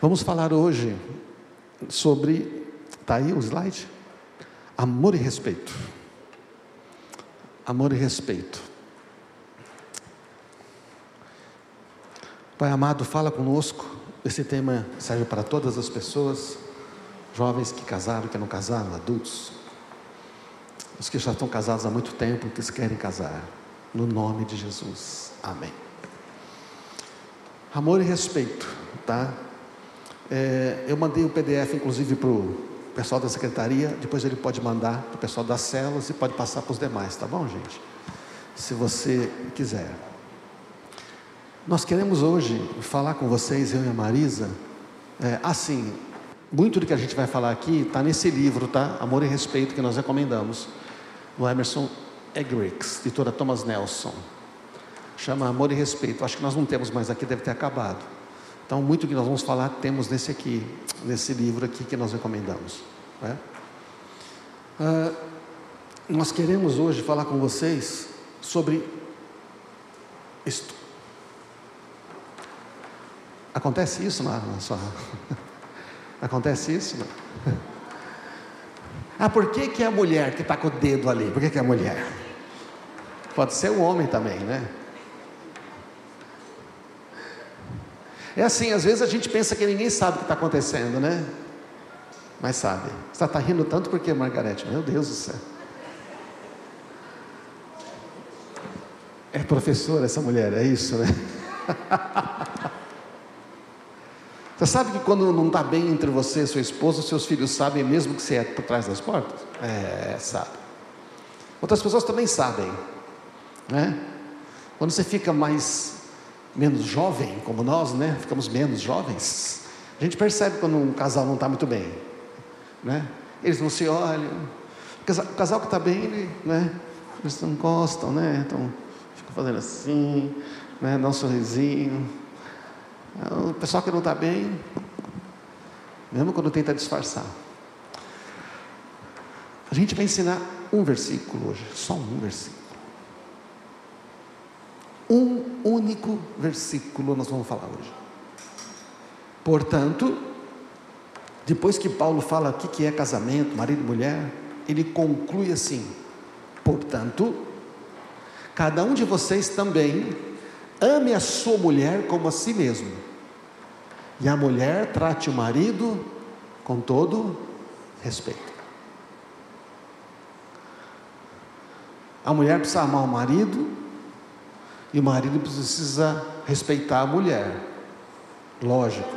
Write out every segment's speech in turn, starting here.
Vamos falar hoje sobre, está aí o slide? Amor e respeito. Amor e respeito. Pai amado, fala conosco. Esse tema serve para todas as pessoas, jovens que casaram, que não casaram, adultos, os que já estão casados há muito tempo, que querem casar. No nome de Jesus. Amém. Amor e respeito, tá? É, eu mandei o PDF, inclusive, para o pessoal da secretaria. Depois ele pode mandar para o pessoal das células e pode passar para os demais, tá bom, gente? Se você quiser. Nós queremos hoje falar com vocês, eu e a Marisa. É, assim, muito do que a gente vai falar aqui está nesse livro, tá? Amor e Respeito, que nós recomendamos, do Emerson Egrix, editora Thomas Nelson. Chama Amor e Respeito. Acho que nós não temos mais aqui, deve ter acabado. Então, muito que nós vamos falar temos nesse aqui, nesse livro aqui que nós recomendamos. Né? Ah, nós queremos hoje falar com vocês sobre isto. Acontece isso na, na sua. Acontece isso? Não? Ah, por que, que é a mulher que está com o dedo ali? Por que, que é a mulher? Pode ser o homem também, né? É assim, às vezes a gente pensa que ninguém sabe o que está acontecendo, né? Mas sabe. Você está rindo tanto porque, Margarete? Meu Deus do céu. É professora essa mulher, é isso, né? Você sabe que quando não está bem entre você e sua esposa, seus filhos sabem mesmo que você é por trás das portas? É, sabe. Outras pessoas também sabem, né? Quando você fica mais menos jovem, como nós, né? Ficamos menos jovens. A gente percebe quando um casal não está muito bem, né? Eles não se olham. O casal, que está bem, ele, né? Eles não gostam, né? Então ficam fazendo assim, né? Dá um sorrisinho o pessoal que não está bem, mesmo quando tenta disfarçar. A gente vai ensinar um versículo hoje, só um versículo. Um único versículo nós vamos falar hoje. Portanto, depois que Paulo fala o que é casamento, marido e mulher, ele conclui assim: portanto, cada um de vocês também ame a sua mulher como a si mesmo e a mulher trate o marido com todo respeito. A mulher precisa amar o marido e o marido precisa respeitar a mulher. Lógico.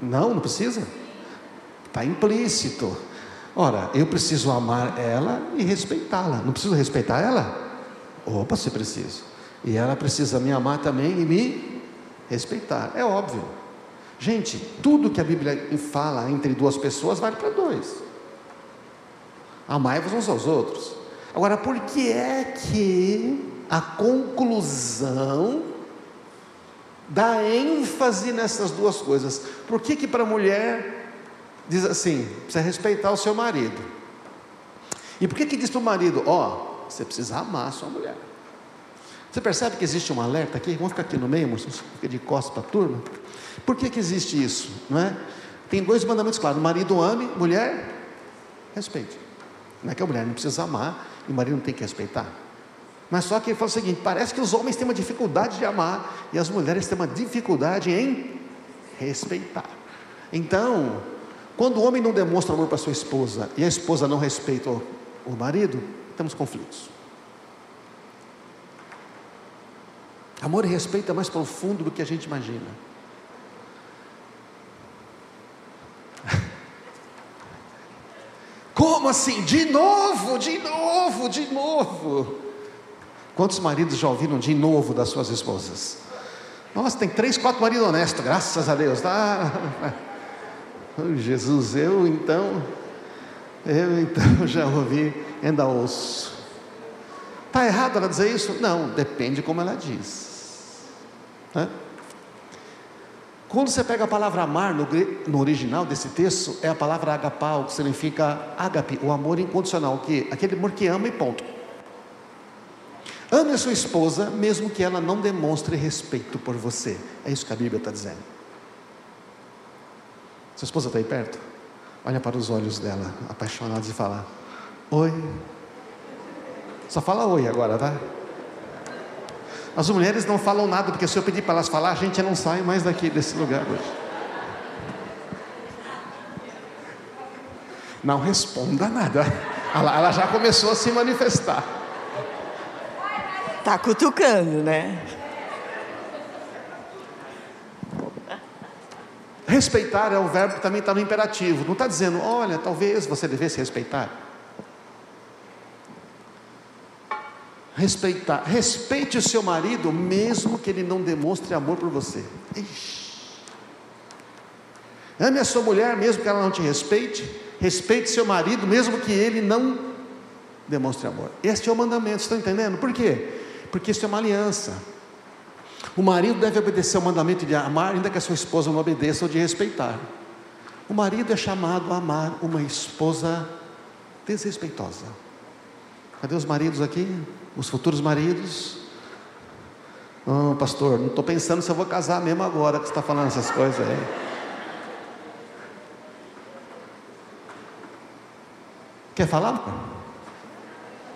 Não, não precisa. Está implícito. Ora, eu preciso amar ela e respeitá-la. Não preciso respeitar ela? Opa, se preciso. E ela precisa me amar também e me respeitar. É óbvio. Gente, tudo que a Bíblia fala entre duas pessoas vale para dois. Amai-vos uns aos outros. Agora, por que é que a conclusão dá ênfase nessas duas coisas? Por que que para a mulher diz assim, precisa respeitar o seu marido? E por que que diz para o marido, ó, oh, você precisa amar a sua mulher? Você percebe que existe um alerta aqui? Vamos ficar aqui no meio, fica de costas para a turma. Por que, que existe isso? Não é? Tem dois mandamentos claros: marido ame, mulher respeite. Não é que a mulher não precisa amar e o marido não tem que respeitar. Mas só que ele fala o seguinte: parece que os homens têm uma dificuldade de amar e as mulheres têm uma dificuldade em respeitar. Então, quando o homem não demonstra amor para sua esposa e a esposa não respeita o marido, temos conflitos. Amor e respeito é mais profundo do que a gente imagina. Como assim? De novo, de novo, de novo. Quantos maridos já ouviram de novo das suas esposas? Nossa, tem três, quatro maridos honestos, graças a Deus. Oh, Jesus, eu então, eu então já ouvi, ainda ouço. Está errado ela dizer isso? Não, depende como ela diz. Né? Quando você pega a palavra amar no, no, original desse texto, é a palavra agapau, que significa agape, o amor incondicional, que aquele amor que ama e ponto. Ame a sua esposa, mesmo que ela não demonstre respeito por você. É isso que a Bíblia está dizendo. Sua esposa está aí perto? Olha para os olhos dela, apaixonados, e fala: Oi. Só fala oi agora, tá? As mulheres não falam nada, porque se eu pedir para elas falar, a gente não sai mais daqui desse lugar hoje. Não responda nada. Ela, ela já começou a se manifestar. Tá cutucando, né? Respeitar é o verbo que também está no imperativo. Não está dizendo, olha, talvez você devesse respeitar. Respeitar. Respeite o seu marido, mesmo que ele não demonstre amor por você. Ixi. Ame a sua mulher, mesmo que ela não te respeite. Respeite seu marido, mesmo que ele não demonstre amor. Este é o mandamento, estão entendendo? Por quê? Porque isso é uma aliança. O marido deve obedecer ao mandamento de amar, ainda que a sua esposa não obedeça ou de respeitar. O marido é chamado a amar uma esposa desrespeitosa. Cadê os maridos aqui? Os futuros maridos? Oh, pastor, não estou pensando se eu vou casar mesmo agora que você está falando essas coisas aí. Quer falar?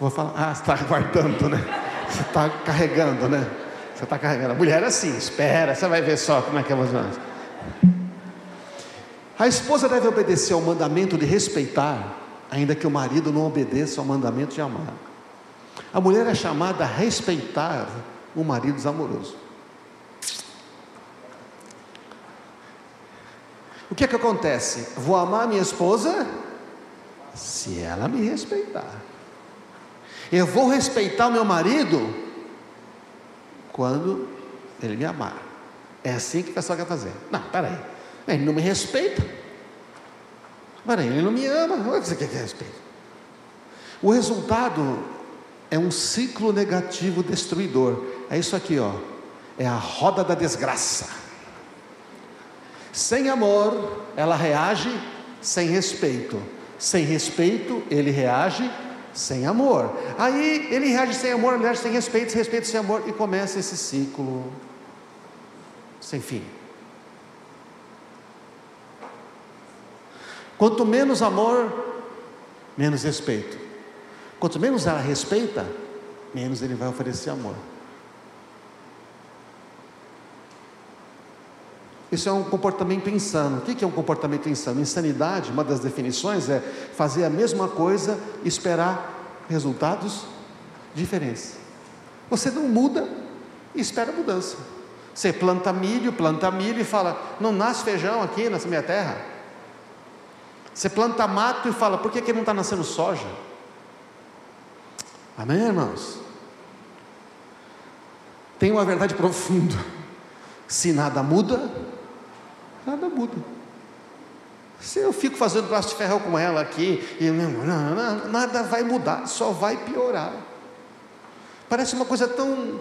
Vou falar. Ah, está guardando, né? Você está carregando, né? Você está carregando. A mulher é assim, espera, você vai ver só como é que é mais A esposa deve obedecer ao mandamento de respeitar, ainda que o marido não obedeça ao mandamento de amar. A mulher é chamada a respeitar o marido desamoroso. O que é que acontece? Vou amar minha esposa se ela me respeitar. Eu vou respeitar o meu marido quando ele me amar. É assim que o pessoal quer fazer. Não, peraí. Ele não me respeita. Peraí, ele não me ama. Como é que você quer que respeite? O resultado é um ciclo negativo destruidor. É isso aqui, ó. É a roda da desgraça. Sem amor, ela reage sem respeito. Sem respeito, ele reage sem amor. Aí ele reage sem amor, ele reage sem respeito, sem respeito, sem amor, e começa esse ciclo sem fim. Quanto menos amor, menos respeito. Quanto menos ela respeita, menos ele vai oferecer amor. Isso é um comportamento insano. O que é um comportamento insano? Insanidade, uma das definições é fazer a mesma coisa e esperar resultados diferentes. Você não muda e espera mudança. Você planta milho, planta milho e fala: não nasce feijão aqui nessa minha terra. Você planta mato e fala: por que, que não está nascendo soja? Amém, irmãos? Tem uma verdade profunda. Se nada muda, nada muda. Se eu fico fazendo braço de ferro com ela aqui, e não, não, não, nada vai mudar, só vai piorar. Parece uma coisa tão.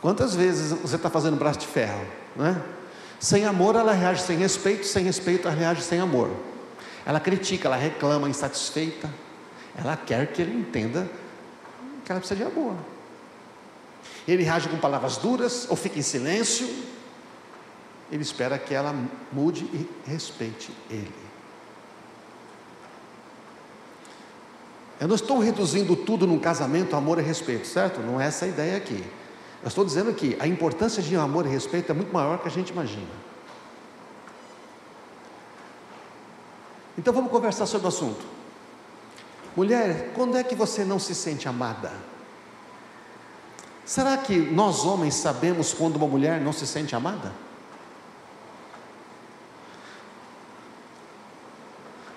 Quantas vezes você está fazendo braço de ferro? Né? Sem amor ela reage sem respeito, sem respeito ela reage sem amor. Ela critica, ela reclama, insatisfeita. Ela quer que ele entenda que ela precisa de amor. Ele reage com palavras duras ou fica em silêncio. Ele espera que ela mude e respeite ele. Eu não estou reduzindo tudo num casamento, amor e respeito, certo? Não é essa a ideia aqui. Eu estou dizendo que a importância de amor e respeito é muito maior que a gente imagina. Então vamos conversar sobre o assunto. Mulher, quando é que você não se sente amada? Será que nós homens sabemos quando uma mulher não se sente amada?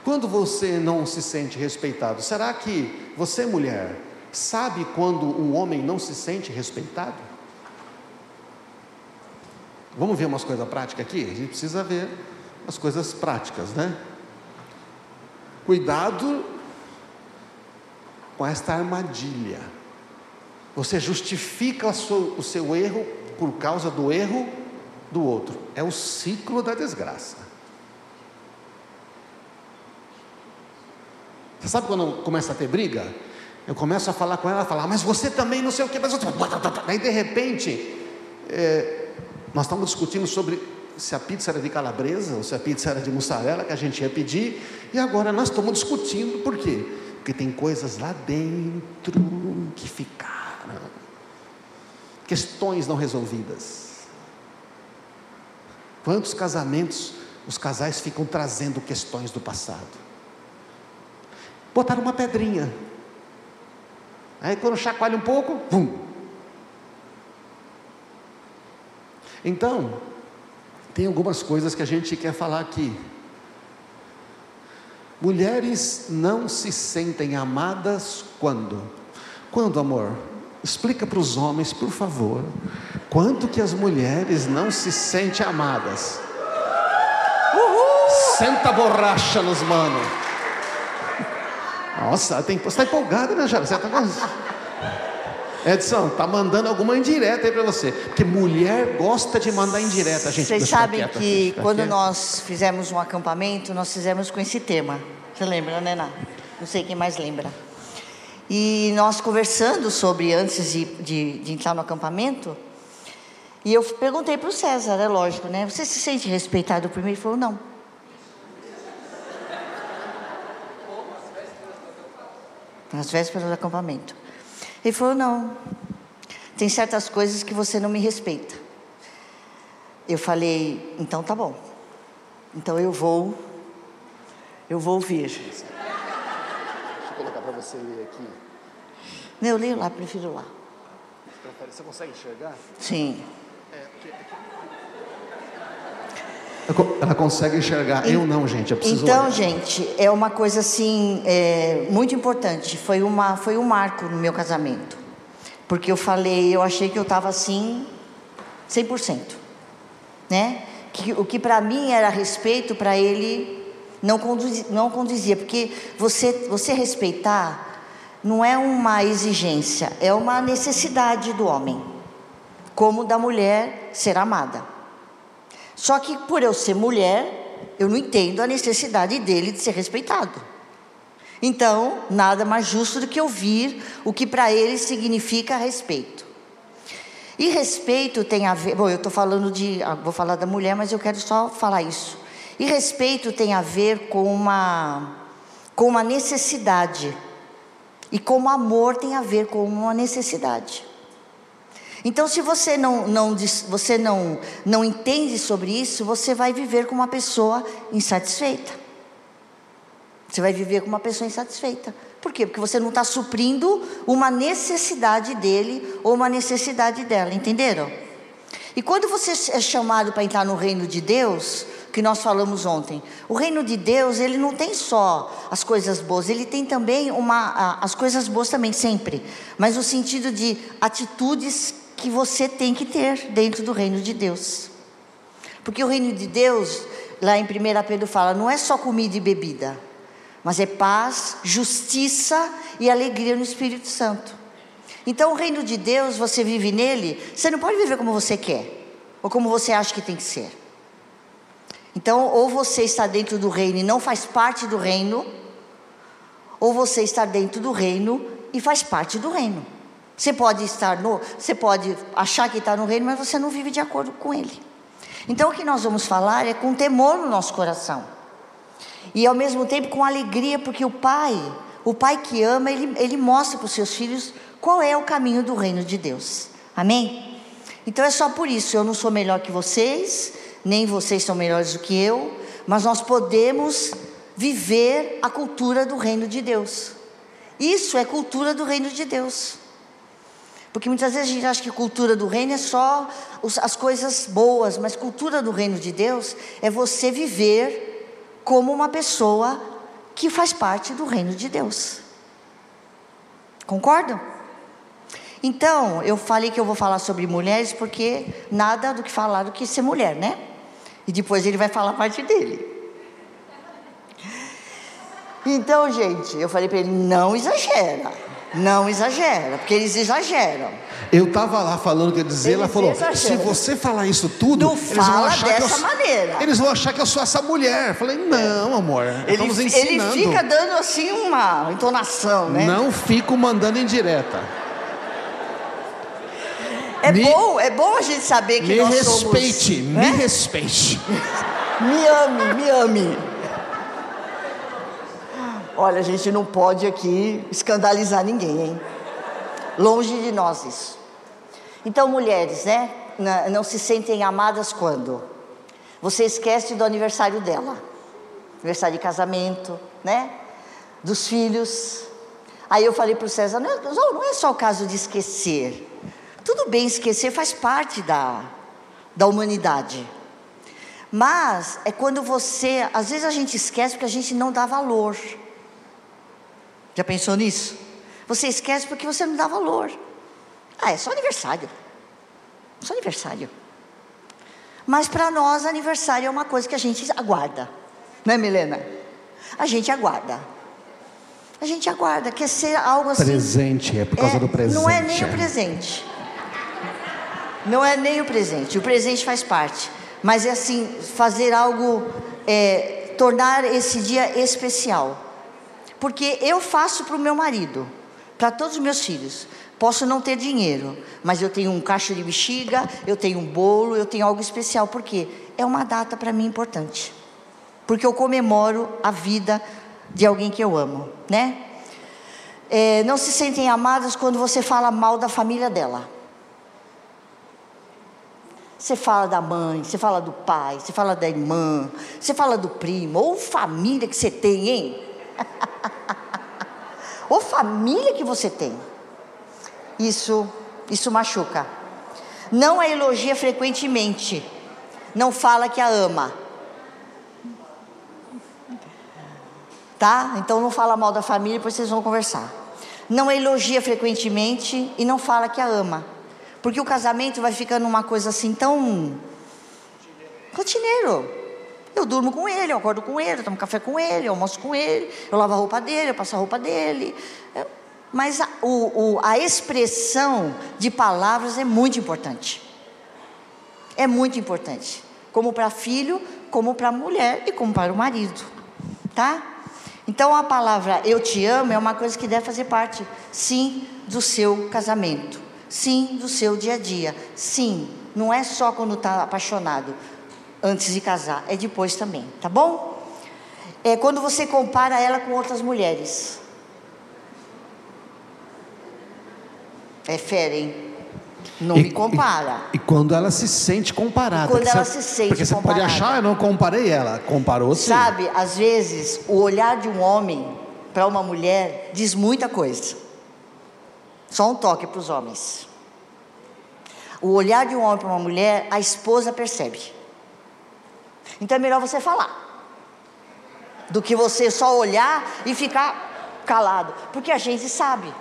Quando você não se sente respeitado, será que você, mulher, sabe quando um homem não se sente respeitado? Vamos ver umas coisas práticas aqui? A gente precisa ver as coisas práticas, né? Cuidado com esta armadilha. Você justifica o seu erro por causa do erro do outro. É o ciclo da desgraça. Você sabe quando começa a ter briga? Eu começo a falar com ela, falar, mas você também não sei o que, mas Aí de repente, é, nós estamos discutindo sobre se a pizza era de calabresa ou se a pizza era de mussarela que a gente ia pedir, e agora nós estamos discutindo por quê? Porque tem coisas lá dentro que ficaram, questões não resolvidas. Quantos casamentos os casais ficam trazendo questões do passado? Botaram uma pedrinha. Aí quando chacoalha um pouco, pum. Então, tem algumas coisas que a gente quer falar aqui. Mulheres não se sentem amadas quando? Quando, amor? Explica para os homens, por favor, quanto que as mulheres não se sentem amadas. Uhul! Senta borracha nos manos. Nossa, tem, você está empolgado, né, Jara? Você está Edson, tá mandando alguma indireta aí para você. Porque mulher gosta de mandar indireta, gente. Vocês sabem que quando nós fizemos um acampamento, nós fizemos com esse tema. Você lembra, né, Ná? Não sei quem mais lembra. E nós conversando sobre antes de, de, de entrar no acampamento, e eu perguntei para o César, é lógico, né? Você se sente respeitado por mim? Ele falou, não. Nas vésperas do acampamento. Ele falou: Não, tem certas coisas que você não me respeita. Eu falei: Então tá bom. Então eu vou, eu vou vir. Deixa eu colocar para você ler aqui. Não, eu leio lá, prefiro lá. Você consegue enxergar? Sim. É, ela consegue enxergar, eu não, gente. Eu preciso então, olhar. gente, é uma coisa assim é, muito importante. Foi uma, foi um marco no meu casamento, porque eu falei, eu achei que eu estava assim, 100%, né? Que, o que para mim era respeito, para ele não conduzia, não conduzia, porque você, você respeitar não é uma exigência, é uma necessidade do homem, como da mulher ser amada. Só que por eu ser mulher, eu não entendo a necessidade dele de ser respeitado. Então, nada mais justo do que ouvir o que para ele significa respeito. E respeito tem a ver, bom, eu estou falando de, ah, vou falar da mulher, mas eu quero só falar isso. E respeito tem a ver com uma, com uma necessidade. E como amor tem a ver com uma necessidade. Então, se você não, não, você não, não entende sobre isso, você vai viver com uma pessoa insatisfeita. Você vai viver com uma pessoa insatisfeita. Por quê? Porque você não está suprindo uma necessidade dele ou uma necessidade dela, entenderam? E quando você é chamado para entrar no reino de Deus, que nós falamos ontem, o reino de Deus, ele não tem só as coisas boas, ele tem também uma, as coisas boas também, sempre, mas no sentido de atitudes que você tem que ter dentro do reino de Deus. Porque o reino de Deus, lá em 1 Pedro fala, não é só comida e bebida, mas é paz, justiça e alegria no Espírito Santo. Então, o reino de Deus, você vive nele, você não pode viver como você quer, ou como você acha que tem que ser. Então, ou você está dentro do reino e não faz parte do reino, ou você está dentro do reino e faz parte do reino. Você pode estar no, você pode achar que está no reino, mas você não vive de acordo com ele. Então o que nós vamos falar é com temor no nosso coração. E ao mesmo tempo com alegria, porque o pai, o pai que ama, ele, ele mostra para os seus filhos qual é o caminho do reino de Deus. Amém? Então é só por isso, eu não sou melhor que vocês, nem vocês são melhores do que eu, mas nós podemos viver a cultura do reino de Deus. Isso é cultura do reino de Deus. Porque muitas vezes a gente acha que cultura do reino é só as coisas boas, mas cultura do reino de Deus é você viver como uma pessoa que faz parte do reino de Deus. Concordam? Então, eu falei que eu vou falar sobre mulheres porque nada do que falar do que ser mulher, né? E depois ele vai falar a parte dele. Então, gente, eu falei para ele: não exagera. Não exagera, porque eles exageram. Eu estava lá falando o que eu dizer, ela falou: exageram. se você falar isso tudo, não eles vão achar dessa que eu, maneira. Eles vão achar que eu sou essa mulher. Eu falei: não, amor, ele, estamos ensinando. Ele fica dando assim uma entonação, né? Não fico mandando em direta. É Me- bom, é bom a gente saber que Me nós respeite, somos, me né? respeite. Me ame, me ame. Olha, a gente não pode aqui escandalizar ninguém, hein? Longe de nós isso. Então, mulheres, né? Não se sentem amadas quando? Você esquece do aniversário dela. Aniversário de casamento, né? Dos filhos. Aí eu falei para o César, não é, não é só o caso de esquecer. Tudo bem, esquecer faz parte da, da humanidade. Mas é quando você, às vezes a gente esquece porque a gente não dá valor. Já pensou nisso? Você esquece porque você não dá valor. Ah, é só aniversário. Só aniversário. Mas para nós, aniversário é uma coisa que a gente aguarda. Não é, Milena? A gente aguarda. A gente aguarda, quer ser algo assim. Presente, é por causa É, do presente. Não é nem o presente. Não é nem o presente. O presente faz parte. Mas é assim, fazer algo, é, tornar esse dia especial. Porque eu faço para o meu marido, para todos os meus filhos. Posso não ter dinheiro, mas eu tenho um cacho de bexiga, eu tenho um bolo, eu tenho algo especial. Por quê? É uma data para mim importante. Porque eu comemoro a vida de alguém que eu amo, né? É, não se sentem amadas quando você fala mal da família dela. Você fala da mãe, você fala do pai, você fala da irmã, você fala do primo, ou família que você tem, hein? ou família que você tem. Isso, isso machuca. Não a elogia frequentemente. Não fala que a ama. Tá? Então não fala mal da família, depois vocês vão conversar. Não a elogia frequentemente e não fala que a ama. Porque o casamento vai ficando uma coisa assim tão. rotineiro. Eu durmo com ele, eu acordo com ele, eu tomo café com ele, eu almoço com ele, eu lavo a roupa dele, eu passo a roupa dele. Eu- Mas a, o- o- a expressão de palavras é muito importante. É muito importante. Como para filho, como para mulher e como para o marido. Tá? Então a palavra eu te amo é uma coisa que deve fazer parte, sim, do seu casamento. Sim, do seu dia a dia. Sim, não é só quando está apaixonado, antes de casar, é depois também, tá bom? É quando você compara ela com outras mulheres. É fera, hein? Não E- me compara. E, e quando ela se sente comparada. Quando porque ela você- se sente Porque você pode comparada. achar, eu não comparei ela. Comparou sim. Sabe, às vezes o olhar de um homem para uma mulher diz muita coisa. Só um toque para os homens. O olhar de um homem para uma mulher, a esposa percebe. Então é melhor você falar do que você só olhar e ficar calado, porque a gente sabe.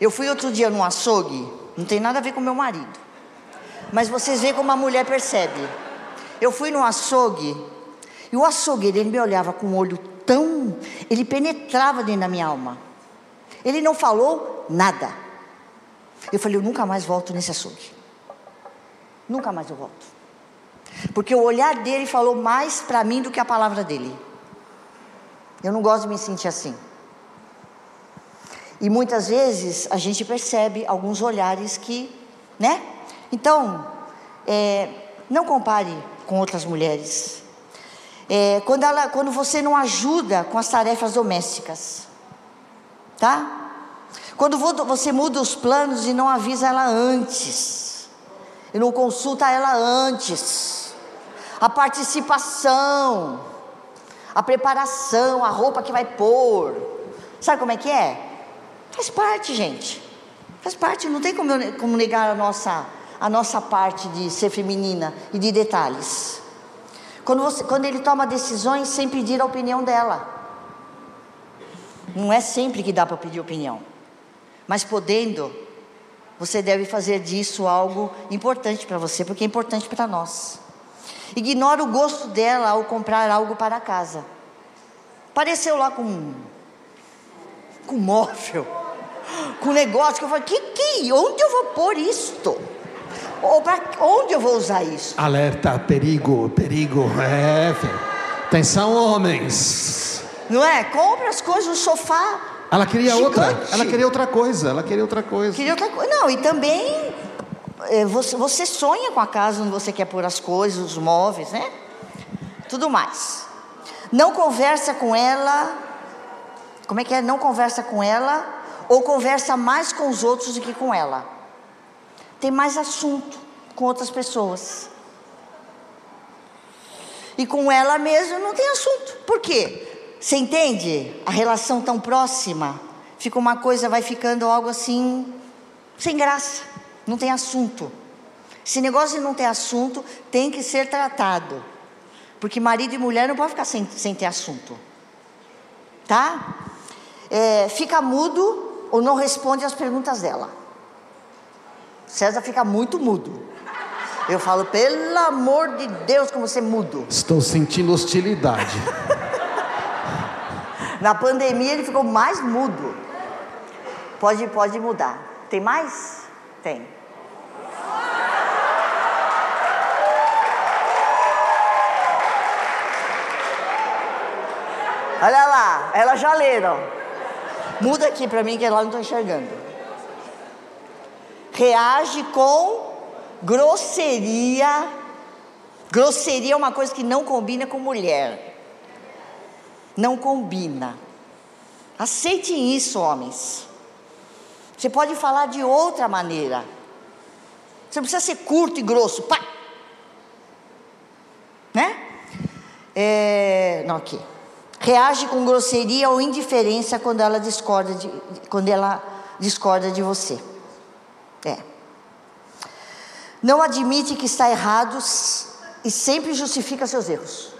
Eu fui outro dia num açougue, não tem nada a ver com meu marido. Mas vocês veem como a mulher percebe. Eu fui no açougue e o açougueiro ele me olhava com um olho tão, ele penetrava dentro da minha alma. Ele não falou nada. Eu falei, eu nunca mais volto nesse açougue. Nunca mais eu volto. Porque o olhar dele falou mais para mim do que a palavra dele. Eu não gosto de me sentir assim. E muitas vezes a gente percebe alguns olhares que, né? Então, é, não compare com outras mulheres. É, quando, ela, quando você não ajuda com as tarefas domésticas, tá? Quando vo- você muda os planos e não avisa ela antes, e não consulta ela antes, a participação, a preparação, a roupa que vai pôr, sabe como é que é? Faz parte, gente. Faz parte, não tem como negar a nossa, a nossa parte de ser feminina e de detalhes. Quando, você, quando ele toma decisões sem pedir a opinião dela. Não é sempre que dá para pedir opinião. Mas podendo, você deve fazer disso algo importante para você, porque é importante para nós. Ignora o gosto dela ao comprar algo para casa. Apareceu lá com com móvel, com negócio que eu falei, que que, onde eu vou pôr isto? Ou pra, onde eu vou usar isso? Alerta, perigo, perigo. É. Atenção, homens. Não é? Compra as coisas, o sofá Ela queria Gigante. outra, ela queria outra coisa, ela queria outra coisa. Queria outra coisa. Não, e também é, você, você sonha com a casa onde você quer pôr as coisas, os móveis, né? Tudo mais. Não conversa com ela. Como é que é? Não conversa com ela ou conversa mais com os outros do que com ela. Tem mais assunto com outras pessoas. E com ela mesmo não tem assunto. Por quê? Você entende? A relação tão próxima, fica uma coisa, vai ficando algo assim, sem graça, não tem assunto. Esse negócio de não ter assunto tem que ser tratado. Porque marido e mulher não pode ficar sem, sem ter assunto. Tá? É, fica mudo ou não responde às perguntas dela. César fica muito mudo. Eu falo, pelo amor de Deus, como você é mudo. Estou sentindo hostilidade. Na pandemia ele ficou mais mudo. Pode, pode mudar. Tem mais? Tem. Olha lá, elas já leram. Muda aqui para mim que lá não estou enxergando. Reage com grosseria. Grosseria é uma coisa que não combina com mulher. Não combina. Aceitem isso, homens. Você pode falar de outra maneira. Você não precisa ser curto e grosso. Pá! Né? É, não, aqui. Reage com grosseria ou indiferença quando ela discorda de, quando ela discorda de você. É. Não admite que está errado e sempre justifica seus erros.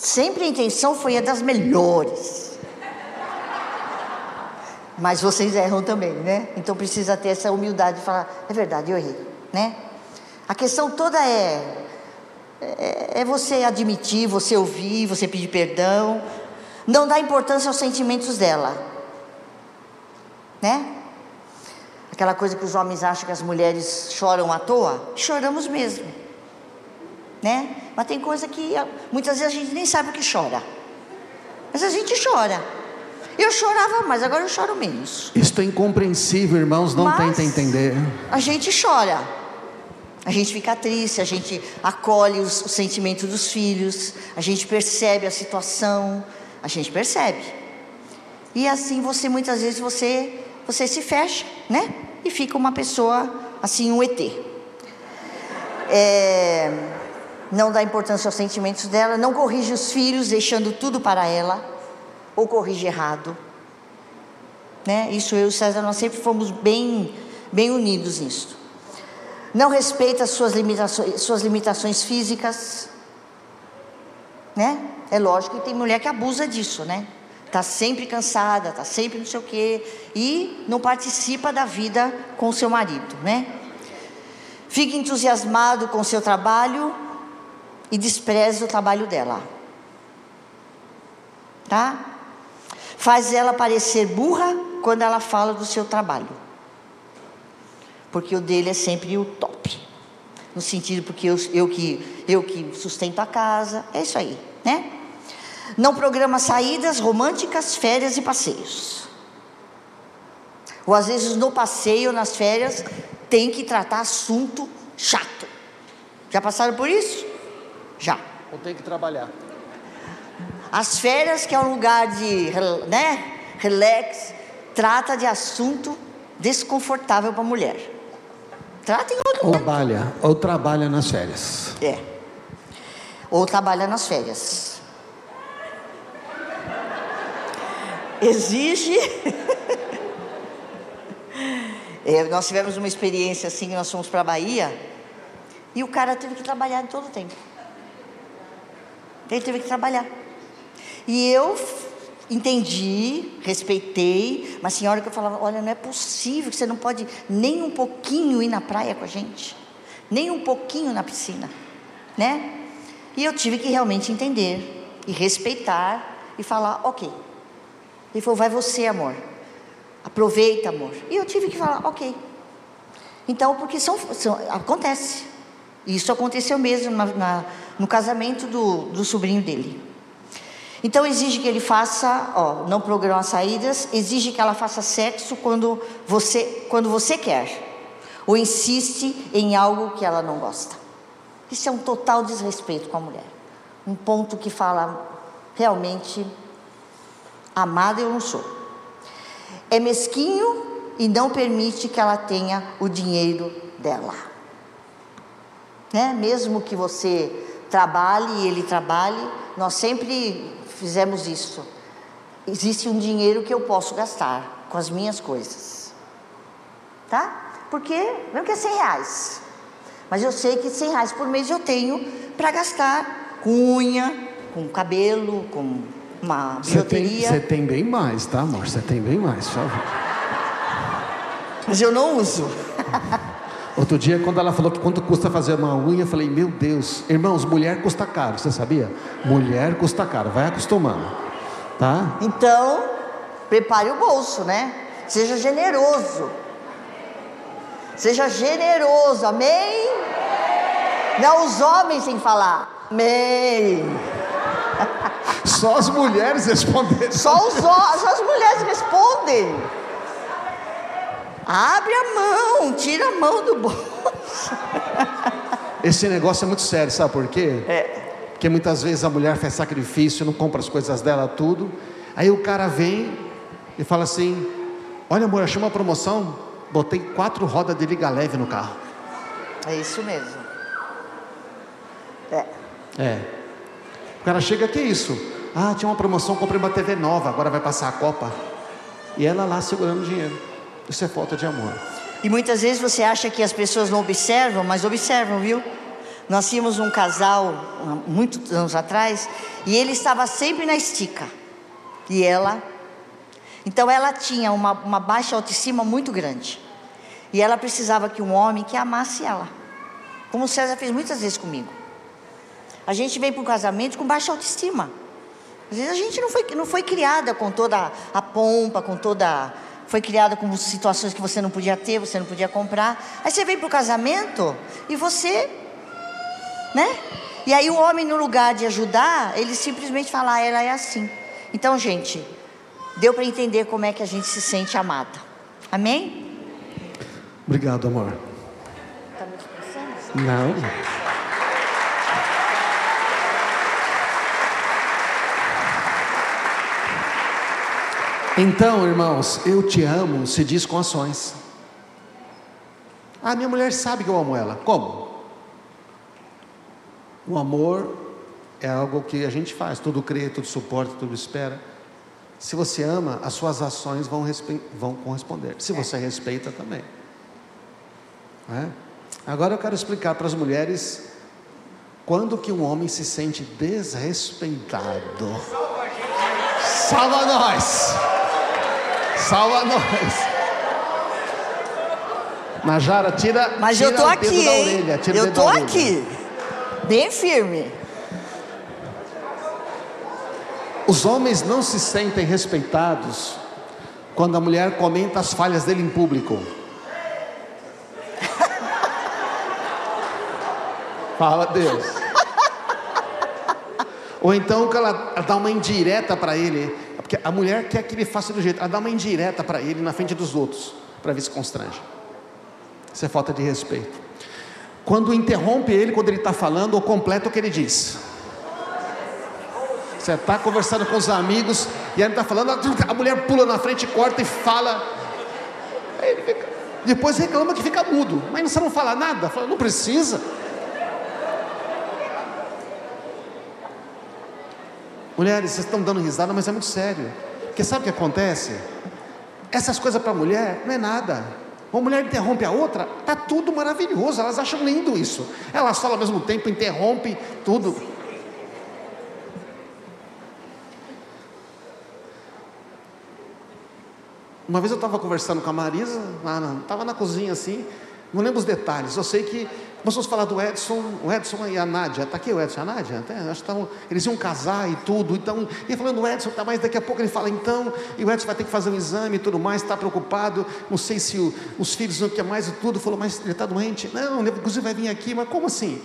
Sempre a intenção foi a das melhores. Mas vocês erram também, né? Então precisa ter essa humildade de falar, é verdade, eu errei, né? A questão toda é, é, é você admitir, você ouvir, você pedir perdão, não dar importância aos sentimentos dela, né? Aquela coisa que os homens acham que as mulheres choram à toa, choramos mesmo, né? Mas tem coisa que ah, muitas vezes a gente nem sabe o que chora, mas a gente chora. Eu chorava mais, agora eu choro menos. Isto é incompreensível, irmãos, não Mas- tenta entender. A gente chora. A gente fica triste, a gente acolhe os, os sentimentos dos filhos, a gente percebe a situação, a gente percebe. E assim você muitas vezes você você se fecha, né? E fica uma pessoa assim um ET. É, não dá importância aos sentimentos dela, não corrige os filhos, deixando tudo para ela, ou corrige errado. Né? Isso eu e o César nós sempre fomos bem bem unidos nisso. Não respeita as suas limitações, suas limitações físicas, né? É lógico que tem mulher que abusa disso, né? Tá sempre cansada, tá sempre não sei o quê e não participa da vida com seu marido, né? Fica entusiasmado com seu trabalho e despreza o trabalho dela. Tá? Faz ela parecer burra quando ela fala do seu trabalho porque o dele é sempre o top. No sentido porque eu, eu, que, eu que sustento a casa, é isso aí, né? Não programa saídas românticas, férias e passeios. Ou às vezes no passeio, nas férias, tem que tratar assunto chato. Já passaram por isso? Já. Eu tenho que trabalhar. As férias, que é um lugar de né, relax, trata de assunto desconfortável para a mulher. Trata em outro Ou lugar. trabalha, ou trabalha nas férias. É. Ou trabalha nas férias. Exige. É, nós tivemos uma experiência assim, que nós fomos para a Bahia e o cara teve que trabalhar em todo o tempo. Ele teve que trabalhar. E eu entendi, respeitei, mas tinha hora que eu falava, olha, não é possível que você não pode nem um pouquinho ir na praia com a gente, nem um pouquinho na piscina, né? E eu tive que realmente entender e respeitar e falar, ok. Ele falou, vai você, amor. Aproveita, amor. E eu tive que falar, ok. Então, porque são, são- acontece. Isso aconteceu mesmo na- na- no casamento do, do sobrinho dele. Então exige que ele faça, ó, não programa saídas, exige que ela faça sexo quando você, quando você quer, ou insiste em algo que ela não gosta. Isso é um total desrespeito com a mulher. Um ponto que fala realmente amada eu não sou. É mesquinho e não permite que ela tenha o dinheiro dela. Né? Mesmo que você trabalhe e ele trabalhe, nós sempre fizemos isso. Existe um dinheiro que eu posso gastar com as minhas coisas. Tá? Porque, mesmo que é 100 reais. Mas eu sei que 100 reais por mês eu tenho para gastar com unha, com cabelo, com uma bijuteria. Você tem, tem, bem mais, tá, amor? Você tem bem mais, por favor. Mas eu não uso. Outro dia, quando ela falou que quanto custa fazer uma unha, eu falei, meu Deus, irmãos, mulher custa caro, você sabia? Mulher custa caro, vai acostumando, tá? Então, prepare o bolso, né? Seja generoso. Seja generoso, amém? Não os homens sem falar, amém. Só as mulheres respondem. Só, os, só as mulheres respondem. Abre a mão, tira a mão do bolso. Esse negócio é muito sério, sabe por quê? É. Porque muitas vezes a mulher faz sacrifício, não compra as coisas dela, tudo. Aí o cara vem e fala assim: Olha, amor, achei uma promoção. Botei quatro rodas de liga leve no carro. É isso mesmo. É. É. O cara chega, que isso? Ah, tinha uma promoção, comprei uma TV nova, agora vai passar a Copa. E ela lá segurando o dinheiro. Isso é falta de amor. E muitas vezes você acha que as pessoas não observam, mas observam, viu? Nós tínhamos um casal muitos anos atrás e ele estava sempre na estica. E ela. Então ela tinha uma, uma baixa autoestima muito grande. E ela precisava que um homem que amasse ela. Como o César fez muitas vezes comigo. A gente vem para um casamento com baixa autoestima. Às vezes a gente não foi, não foi criada com toda a pompa, com toda foi criada com situações que você não podia ter, você não podia comprar. Aí você vem para o casamento e você, né? E aí o homem, no lugar de ajudar, ele simplesmente fala, ah, ela é assim. Então, gente, deu para entender como é que a gente se sente amada. Amém? Obrigado, amor. Está me? Não. Então, irmãos, eu te amo se diz com ações. Ah, minha mulher sabe que eu amo ela. Como? O amor é algo que a gente faz, tudo crê, tudo suporta, tudo espera. Se você ama, as suas ações vão, vão corresponder. Se você respeita também. É? Agora eu quero explicar para as mulheres quando que um homem se sente desrespeitado. Salva nós! Salva nós. Najara, tira. Mas tira eu tô aqui, hein? Orelha, eu tô aqui. Bem firme. Os homens não se sentem respeitados quando a mulher comenta as falhas dele em público. Fala Deus. Ou então que ela dá uma indireta para ele. A mulher quer que ele faça do jeito, ela dá uma indireta para ele na frente dos outros, para ver se constrange. Isso é falta de respeito. Quando interrompe ele, quando ele está falando, ou completa o que ele diz. Você está conversando com os amigos e ele está falando, a mulher pula na frente, corta e fala. Fica, depois reclama que fica mudo. Mas você não fala nada? Fala, não precisa. Mulheres, vocês estão dando risada, mas é muito sério. Porque sabe o que acontece? Essas coisas para a mulher não é nada. Uma mulher interrompe a outra, tá tudo maravilhoso, elas acham lindo isso. Elas falam ao mesmo tempo, interrompem tudo. Uma vez eu estava conversando com a Marisa, estava na cozinha assim, não lembro os detalhes, eu sei que Começamos a falar do Edson, o Edson e a Nádia. Está aqui o Edson e a Nádia? Até, acho que tavam, eles iam casar e tudo. Então, ia falando, o Edson está mais, daqui a pouco ele fala, então, e o Edson vai ter que fazer um exame e tudo mais, está preocupado, não sei se o, os filhos não querem mais e tudo. Falou, mas ele está doente. Não, inclusive vai vir aqui, mas como assim?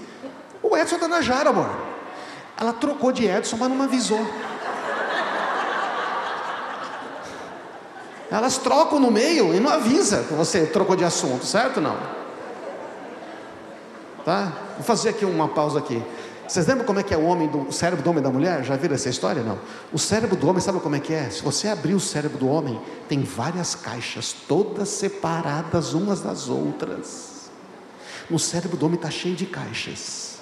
O Edson está na Jara, amor. Ela trocou de Edson, mas não me avisou. Elas trocam no meio e não avisa que você trocou de assunto, certo? Não. Tá? Vou fazer aqui uma pausa aqui. Vocês lembram como é que é o homem do o cérebro do homem e da mulher? Já viram essa história? Não. O cérebro do homem, sabe como é que é? Se você abrir o cérebro do homem, tem várias caixas, todas separadas umas das outras. No cérebro do homem está cheio de caixas.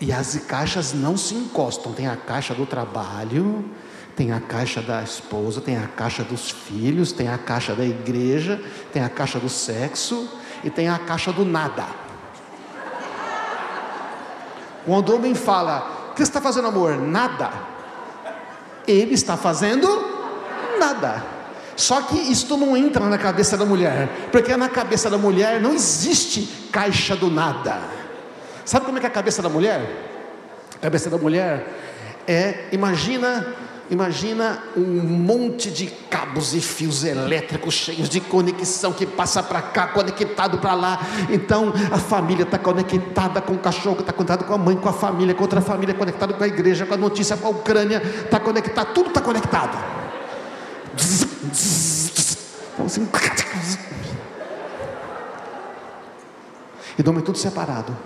E as caixas não se encostam. Tem a caixa do trabalho, tem a caixa da esposa, tem a caixa dos filhos, tem a caixa da igreja, tem a caixa do sexo e tem a caixa do nada. Quando o homem fala, o que você está fazendo, amor? Nada. Ele está fazendo nada. Só que isto não entra na cabeça da mulher, porque na cabeça da mulher não existe caixa do nada. Sabe como é que é a cabeça da mulher? A cabeça da mulher é, imagina Imagina um monte de cabos e fios elétricos cheios de conexão que passa para cá, conectado para lá. Então a família está conectada com o cachorro, está conectado com a mãe, com a família, com outra família, conectado com a igreja, com a notícia, com a Ucrânia, está conectado, tudo está conectado. Então, assim, e dorme tudo separado.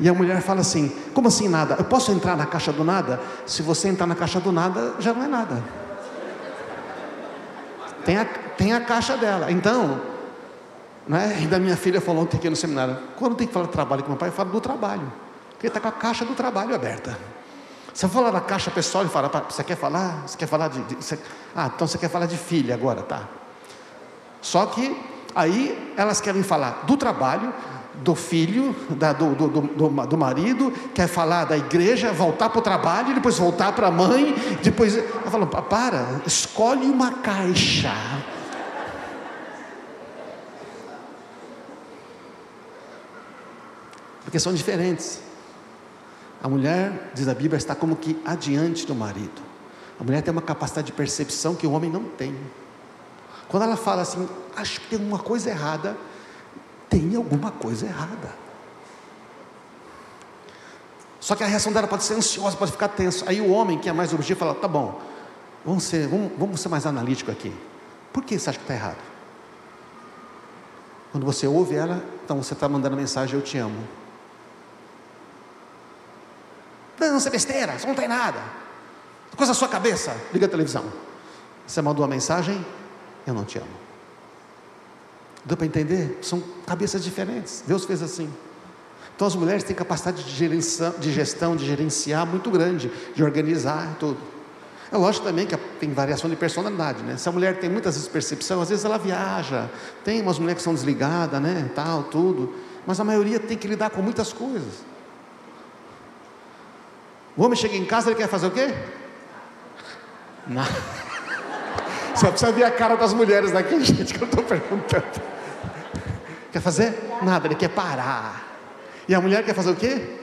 E a mulher fala assim: Como assim nada? Eu posso entrar na caixa do nada? Se você entrar na caixa do nada, já não é nada. Tem a, tem a caixa dela. Então, né? e da minha filha falou ontem aqui no seminário: Quando tem que falar de trabalho com meu pai, eu falo do trabalho. Porque ele está com a caixa do trabalho aberta. Eu falar da caixa pessoal, ele fala: Você quer falar? Você quer falar de. de você... Ah, então você quer falar de filha agora, tá? Só que aí elas querem falar do trabalho, do filho, da, do, do, do, do, marido, quer falar da igreja, voltar para o trabalho, depois voltar para a mãe, depois. Ela fala, para, escolhe uma caixa. Porque são diferentes. A mulher, diz a Bíblia, está como que adiante do marido. A mulher tem uma capacidade de percepção que o homem não tem. Quando ela fala assim, acho que tem uma coisa errada, tem alguma coisa errada. Só que a reação dela pode ser ansiosa, pode ficar tenso. Aí o homem que é mais objetivo fala: tá bom, vamos ser, vamos, vamos ser mais analítico aqui. Por que você acha que está errado? Quando você ouve ela, então você está mandando a mensagem: Eu te amo. Não, isso é besteira, isso não tem nada. Coisa da sua cabeça. Liga a televisão. Você mandou a mensagem: Eu não te amo. Deu para entender? São cabeças diferentes. Deus fez assim. Então as mulheres têm capacidade de, de gestão, de gerenciar muito grande, de organizar tudo. É lógico também que tem variação de personalidade, né? Se a mulher tem muitas vezes percepção, às vezes ela viaja, tem umas mulheres que são desligadas, né? Tal, tudo. Mas a maioria tem que lidar com muitas coisas. O homem chega em casa, ele quer fazer o quê? Não. Só precisa ver a cara das mulheres daqui, gente, que eu estou perguntando. Quer fazer? Nada, ele quer parar. E a mulher quer fazer o quê?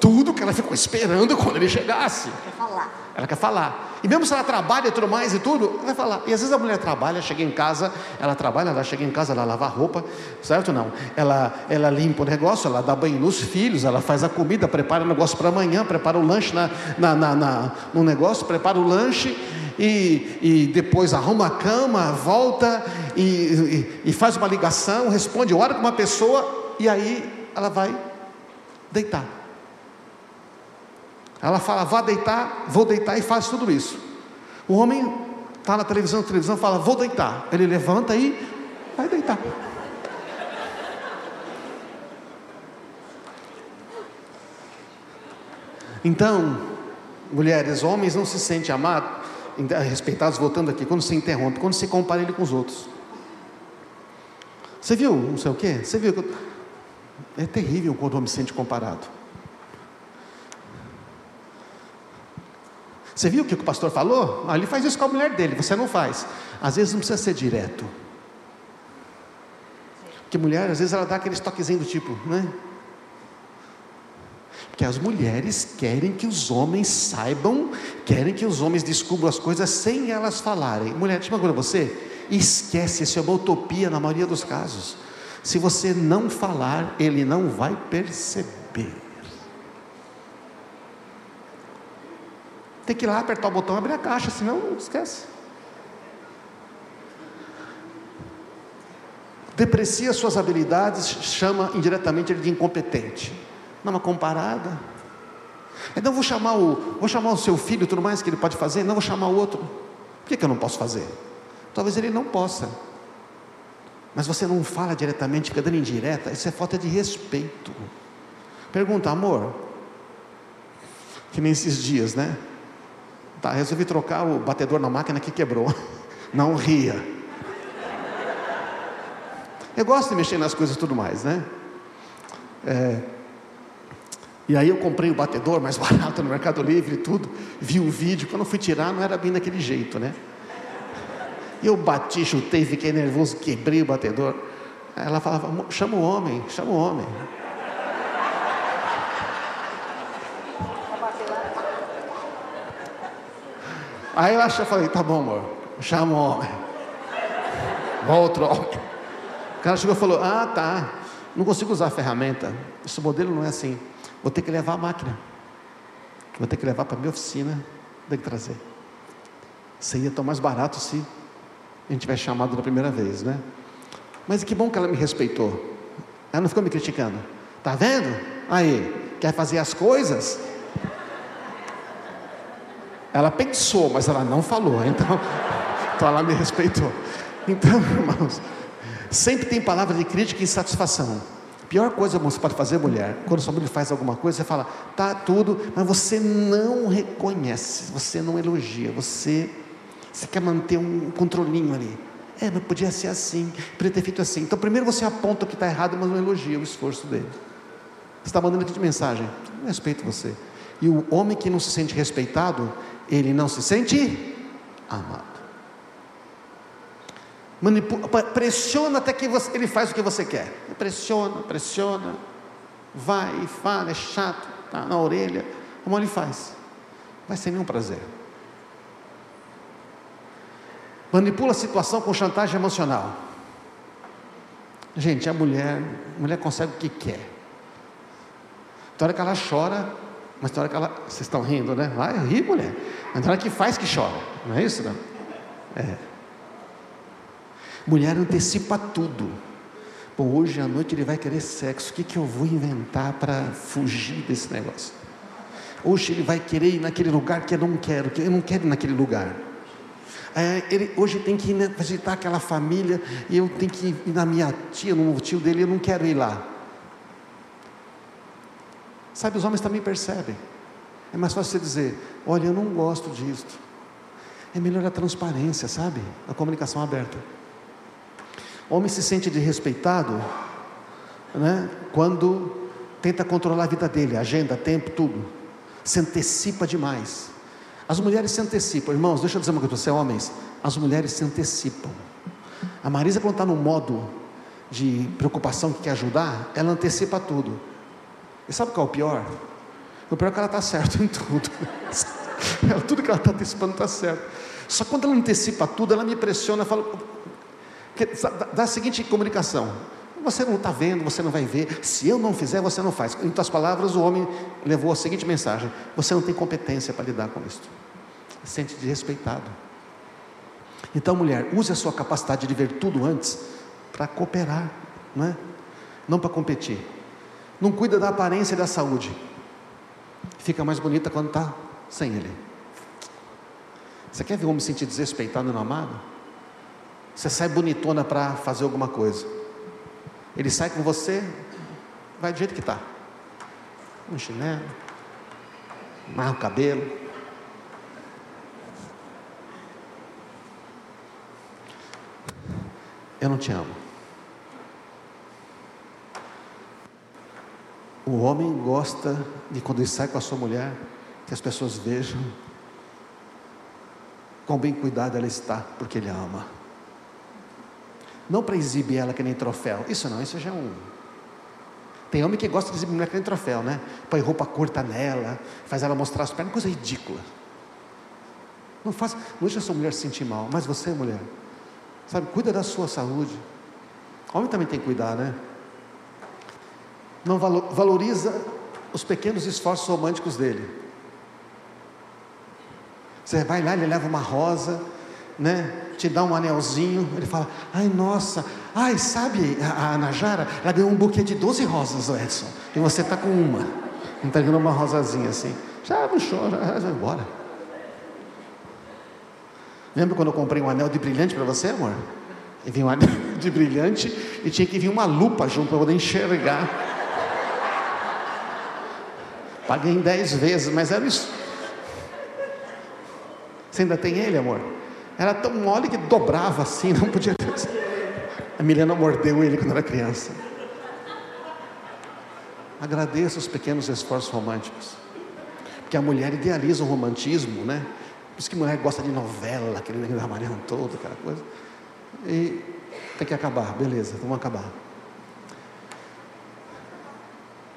Tudo que ela ficou esperando quando ele chegasse. Quer falar. Ela quer falar. E mesmo se ela trabalha e tudo mais e tudo, ela vai falar. E às vezes a mulher trabalha, chega em casa, ela trabalha, ela chega em casa, ela lava a roupa, certo não? Ela, ela limpa o negócio, ela dá banho nos filhos, ela faz a comida, prepara o negócio para amanhã, prepara o lanche na, na, na, na, no negócio, prepara o lanche e, e depois arruma a cama, volta e, e, e faz uma ligação, responde, ora com uma pessoa e aí ela vai deitar. Ela fala, vá deitar, vou deitar e faz tudo isso. O homem está na televisão, na televisão fala, vou deitar. Ele levanta e vai deitar. Então, mulheres, homens não se sentem amados respeitados, voltando aqui, quando se interrompe, quando se compara ele com os outros. Você viu, não sei o quê? Você viu? É terrível quando o homem se sente comparado. Você viu o que o pastor falou? Ah, ele faz isso com a mulher dele, você não faz. Às vezes não precisa ser direto. Porque mulher, às vezes, ela dá aquele toquezinho do tipo, né? que as mulheres querem que os homens saibam, querem que os homens descubram as coisas sem elas falarem. Mulher, deixa eu falar você, esquece, isso é uma utopia na maioria dos casos. Se você não falar, ele não vai perceber. Tem que ir lá apertar o botão e abrir a caixa, senão esquece. Deprecia suas habilidades, chama indiretamente ele de incompetente. Dá uma comparada. Então vou chamar o, vou chamar o seu filho, tudo mais que ele pode fazer, não vou chamar o outro. Por que, que eu não posso fazer? Talvez ele não possa. Mas você não fala diretamente, fica dando indireta, isso é falta de respeito. Pergunta, amor, que nem esses dias, né? Tá, resolvi trocar o batedor na máquina que quebrou. Não ria. Eu gosto de mexer nas coisas e tudo mais, né? É, e aí eu comprei o batedor mais barato no Mercado Livre e tudo. Vi o vídeo, quando fui tirar não era bem daquele jeito, né? Eu bati, chutei, fiquei nervoso, quebrei o batedor. Ela falava, chama o homem, chama o homem. Aí eu achei, falei, tá bom, amor, chama o homem. Outro homem. O cara chegou e falou, ah, tá, não consigo usar a ferramenta. Esse modelo não é assim. Vou ter que levar a máquina. Vou ter que levar para a minha oficina. Tem que trazer. Seria tão mais barato se a gente tivesse chamado da primeira vez, né? Mas que bom que ela me respeitou. Ela não ficou me criticando. Tá vendo? Aí, quer fazer as coisas? Ela pensou, mas ela não falou. Então, então ela me respeitou. Então, irmãos, sempre tem palavra de crítica e insatisfação. Pior coisa que você pode fazer, mulher, quando sua mulher faz alguma coisa, você fala, tá tudo, mas você não reconhece, você não elogia, você, você quer manter um controlinho ali. É, mas podia ser assim, podia ter feito assim. Então, primeiro você aponta o que está errado, mas não elogia o esforço dele. Você está mandando aqui de mensagem, eu respeito você. E o homem que não se sente respeitado, ele não se sente amado. Manipula, pressiona até que você, ele faz o que você quer. Pressiona, pressiona, vai e fala, é chato, tá na orelha. Como ele faz? Vai sem nenhum prazer. Manipula a situação com chantagem emocional. Gente, a mulher, a mulher consegue o que quer. Tem hora que ela chora, mas tem hora que ela. Vocês estão rindo, né? Vai rir, mulher. Mas tem hora que faz que chora. Não é isso, não? É. Mulher antecipa tudo. Bom, hoje à noite ele vai querer sexo. O que, que eu vou inventar para fugir desse negócio? Hoje ele vai querer ir naquele lugar que eu não quero, que eu não quero ir naquele lugar. É, ele, hoje tem que ir visitar aquela família e eu tenho que ir na minha tia, no tio dele, eu não quero ir lá. Sabe, os homens também percebem. É mais fácil você dizer: olha, eu não gosto disto. É melhor a transparência, sabe? A comunicação aberta. O homem se sente desrespeitado né, quando tenta controlar a vida dele, agenda, tempo, tudo. Se antecipa demais. As mulheres se antecipam, irmãos, deixa eu dizer uma coisa para você, homens. As mulheres se antecipam. A Marisa, quando está no modo de preocupação que quer ajudar, ela antecipa tudo. E sabe qual é o pior? O pior é que ela está certa em tudo. tudo que ela está antecipando está certo. Só quando ela antecipa tudo, ela me pressiona, fala, da seguinte comunicação: você não está vendo, você não vai ver. Se eu não fizer, você não faz. Em outras palavras, o homem levou a seguinte mensagem: você não tem competência para lidar com isso. Sente desrespeitado. Então, mulher, use a sua capacidade de ver tudo antes para cooperar, não é? Não para competir não cuida da aparência e da saúde, fica mais bonita quando está sem ele. Você quer ver o homem se sentir desrespeitado e não amado? Você sai bonitona para fazer alguma coisa. Ele sai com você, vai do jeito que está. Um chinelo, amarra o cabelo. Eu não te amo. O homem gosta de quando ele sai com a sua mulher, que as pessoas vejam com bem cuidado ela está, porque ele a ama. Não para exibir ela que nem troféu. Isso não, isso já é um. Tem homem que gosta de exibir mulher que nem troféu, né? Põe roupa curta nela, faz ela mostrar as pernas, coisa ridícula. Não faça, não deixa a sua mulher se sentir mal, mas você, mulher, sabe, cuida da sua saúde. Homem também tem que cuidar, né? Não valoriza os pequenos esforços românticos dele. Você vai lá, ele leva uma rosa, né, te dá um anelzinho, ele fala, ai nossa, ai sabe, a, a Najara, ela ganhou um buquê de 12 rosas, Edson, e você está com uma, entregando uma rosazinha assim, já não chora, já vai embora. Lembra quando eu comprei um anel de brilhante para você, amor? E vinha um anel de brilhante e tinha que vir uma lupa junto para poder enxergar. Paguei em dez vezes, mas era isso. Você ainda tem ele, amor? Era tão mole que dobrava assim, não podia. A Milena mordeu ele quando era criança. Agradeça os pequenos esforços românticos. Porque a mulher idealiza o romantismo, né? Por isso que mulher gosta de novela, aquele amarelo todo, aquela coisa. E tem que acabar, beleza, vamos acabar.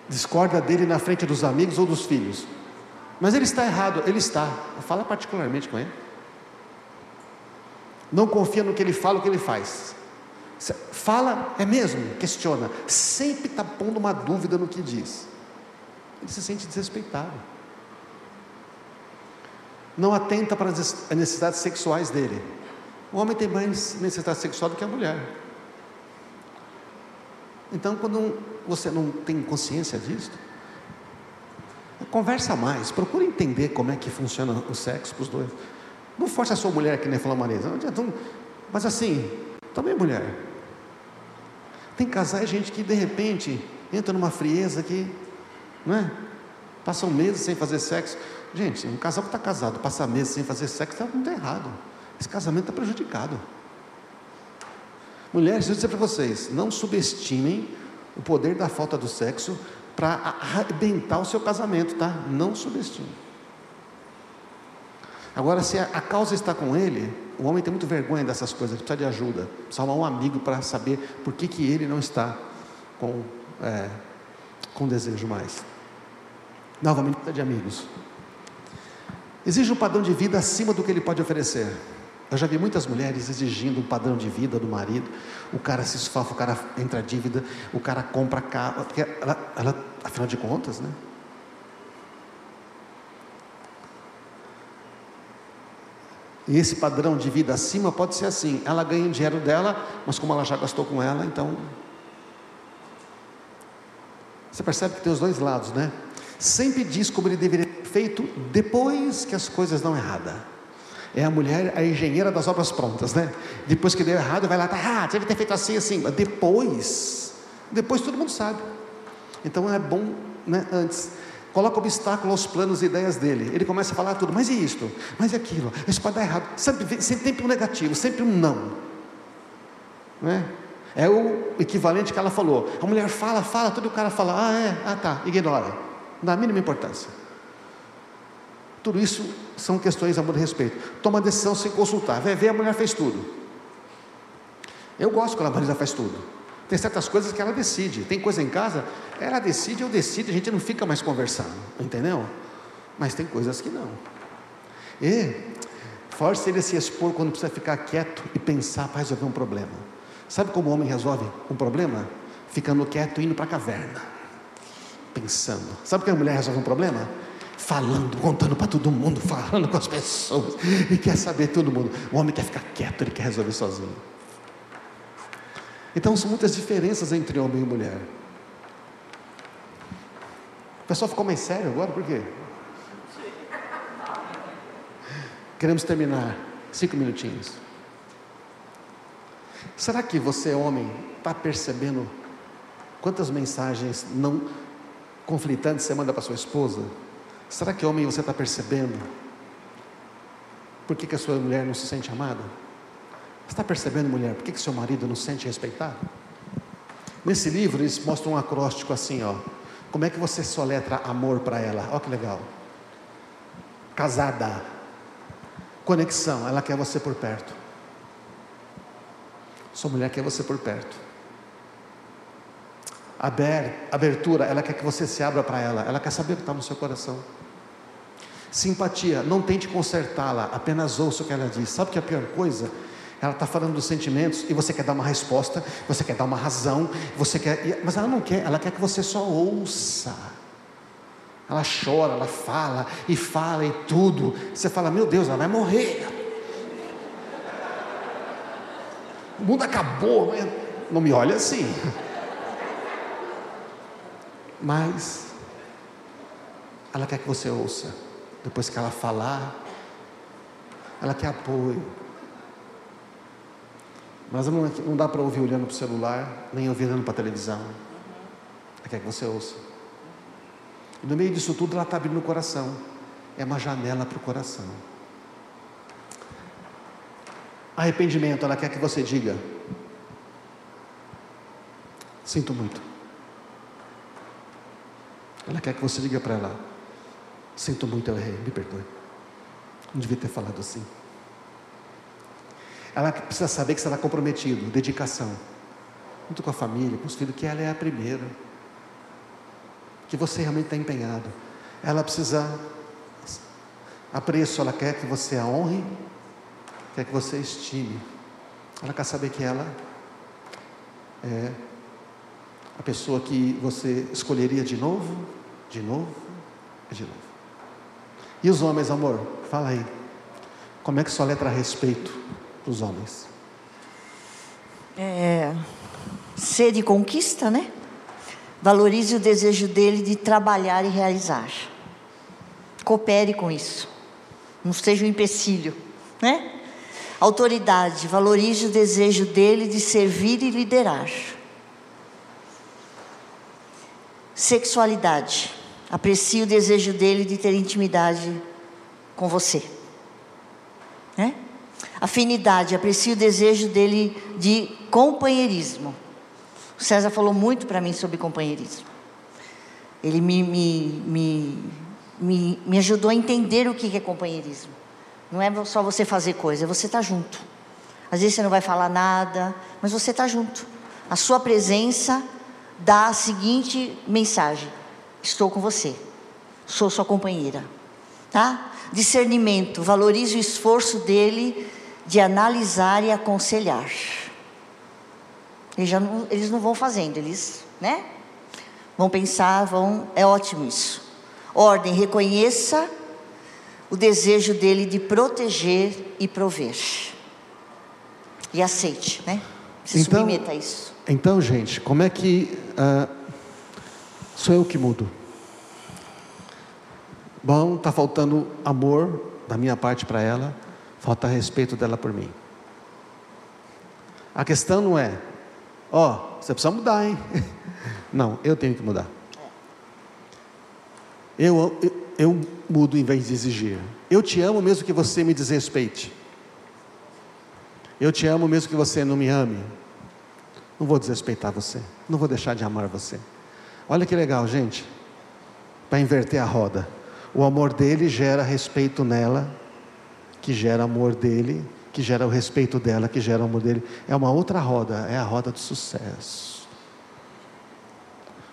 Discorda dele na frente dos amigos ou dos filhos. Mas ele está errado, ele está. Fala particularmente com ele. Não confia no que ele fala, o que ele faz. Fala, é mesmo? Questiona. Sempre está pondo uma dúvida no que diz. Ele se sente desrespeitado. Não atenta para as necessidades sexuais dele. O homem tem mais necessidade sexual do que a mulher. Então, quando você não tem consciência disso, conversa mais, procura entender como é que funciona o sexo para os dois. Não force a sua mulher que nem falou Marisa, não adianta. Mas assim, também mulher. Tem casais, gente, que de repente entra numa frieza que, não é? Passam meses sem fazer sexo. Gente, um casal que está casado, passar meses sem fazer sexo, está errado. Esse casamento está prejudicado. Mulheres, eu vou dizer para vocês, não subestimem o poder da falta do sexo para arrebentar o seu casamento, tá? Não subestime. Agora, se a, causa está com ele, o homem tem muito vergonha dessas coisas, ele precisa de ajuda, arrumar um amigo para saber por que, que ele não está com, é, com desejo mais. Novamente, precisa de amigos. Exige um padrão de vida acima do que ele pode oferecer. Eu já vi muitas mulheres exigindo um padrão de vida do marido. O cara se esfafa, o cara entra dívida, o cara compra carro. Ela, ela, afinal de contas, né? E esse padrão de vida acima pode ser assim: ela ganha o dinheiro dela, mas como ela já gastou com ela, então. Você percebe que tem os dois lados, né? Sempre diz como ele deveria ter feito depois que as coisas dão errada. É a mulher, a engenheira das obras prontas, né? Depois que deu errado, vai lá, tá, ah, deve ter feito assim, assim. Depois, depois todo mundo sabe. Então é bom, né? Antes coloca obstáculo aos planos e ideias dele. Ele começa a falar tudo, mas e isto? Mas e aquilo? Isso pode dar errado. Sempre, sempre um negativo, sempre um não. não é? o equivalente que ela falou. A mulher fala, fala, tudo o cara fala, ah, é, ah tá, ignora. Não dá a mínima importância. Tudo isso são questões amor e respeito. Toma decisão sem consultar. Vai ver, a mulher fez tudo. Eu gosto quando a Marisa faz tudo. Tem certas coisas que ela decide. Tem coisa em casa, ela decide, eu decido, a gente não fica mais conversando, entendeu? Mas tem coisas que não. E force ele a se expor quando precisa ficar quieto e pensar para resolver um problema. Sabe como o homem resolve um problema? Ficando quieto e indo para a caverna, pensando. Sabe como a mulher resolve um problema? Falando, contando para todo mundo, falando com as pessoas, e quer saber todo mundo. O homem quer ficar quieto, ele quer resolver sozinho. Então são muitas diferenças entre homem e mulher. O pessoal ficou mais sério agora, por quê? Queremos terminar. Cinco minutinhos. Será que você, homem, está percebendo quantas mensagens não conflitantes você manda para sua esposa? Será que, homem, você está percebendo por que, que a sua mulher não se sente amada? está percebendo, mulher, por que, que seu marido não se sente respeitado? Nesse livro eles mostram um acróstico assim, ó. Como é que você soletra amor para ela? Olha que legal. Casada. Conexão, ela quer você por perto. Sua mulher quer você por perto. Aber, abertura, ela quer que você se abra para ela. Ela quer saber o que está no seu coração. Simpatia, não tente consertá-la, apenas ouça o que ela diz. Sabe que é a pior coisa? Ela está falando dos sentimentos e você quer dar uma resposta, você quer dar uma razão, você quer, mas ela não quer, ela quer que você só ouça. Ela chora, ela fala e fala e tudo. Você fala, meu Deus, ela vai morrer. o mundo acabou, não me olha assim. Mas ela quer que você ouça. Depois que ela falar, ela quer apoio. Mas não, não dá para ouvir olhando para o celular, nem ouvir olhando para a televisão. Ela quer que você ouça. E no meio disso tudo, ela está abrindo o coração. É uma janela para o coração. Arrependimento, ela quer que você diga: Sinto muito. Ela quer que você diga para ela: Sinto muito, eu errei, me perdoe. Não devia ter falado assim. Ela precisa saber que você está comprometido, dedicação, junto com a família, com os filhos, que ela é a primeira. Que você realmente está empenhado. Ela precisa apreço, ela quer que você a honre, quer que você estime. Ela quer saber que ela é a pessoa que você escolheria de novo, de novo e de novo. E os homens, amor? Fala aí. Como é que sua letra respeito dos homens? É, ser de conquista, né? Valorize o desejo dele de trabalhar e realizar. Coopere com isso. Não seja um empecilho, né? Autoridade, valorize o desejo dele de servir e liderar. Sexualidade, aprecie o desejo dele de ter intimidade com você. Né? Afinidade, aprecie o desejo dele de companheirismo. O César falou muito para mim sobre companheirismo. Ele me, me, me, me, me ajudou a entender o que é companheirismo. Não é só você fazer coisa, é você estar tá junto. Às vezes você não vai falar nada, mas você está junto. A sua presença dá a seguinte mensagem: Estou com você, sou sua companheira. Tá? Discernimento, valorize o esforço dele de analisar e aconselhar. Eles, já não, eles não vão fazendo, eles, né? Vão pensar, vão. É ótimo isso. Ordem, reconheça o desejo dele de proteger e prover. E aceite, né? Se então, submeta a isso. Então, gente, como é que uh, sou eu que mudo? Bom, está faltando amor da minha parte para ela, falta respeito dela por mim. A questão não é, ó, oh, você precisa mudar, hein? Não, eu tenho que mudar. Eu, eu, eu mudo em vez de exigir. Eu te amo mesmo que você me desrespeite. Eu te amo mesmo que você não me ame. Não vou desrespeitar você. Não vou deixar de amar você. Olha que legal, gente. Para inverter a roda. O amor dele gera respeito nela, que gera amor dele, que gera o respeito dela, que gera o amor dele. É uma outra roda, é a roda do sucesso.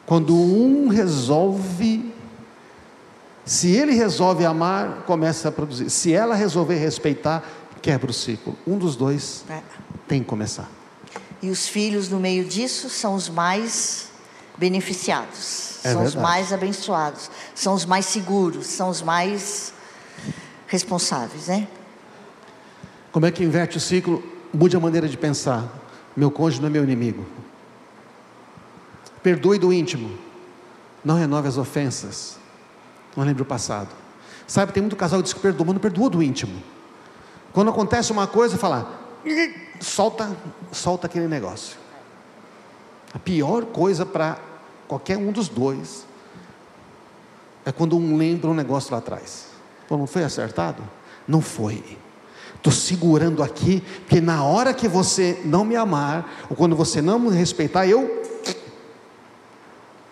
Quando um resolve se ele resolve amar, começa a produzir. Se ela resolver respeitar, quebra o ciclo. Um dos dois é. tem que começar. E os filhos, no meio disso, são os mais beneficiados, é são verdade. os mais abençoados, são os mais seguros, são os mais responsáveis, né? Como é que inverte o ciclo? Mude a maneira de pensar. Meu cônjuge não é meu inimigo. Perdoe do íntimo. Não renove as ofensas. Não lembre o passado. Sabe, tem muito casal que diz que perdoa, mas não perdoa do íntimo. Quando acontece uma coisa, fala, solta, solta aquele negócio. A pior coisa para qualquer um dos dois é quando um lembra um negócio lá atrás. Pô, não foi acertado? Não foi. Estou segurando aqui, porque na hora que você não me amar, ou quando você não me respeitar, eu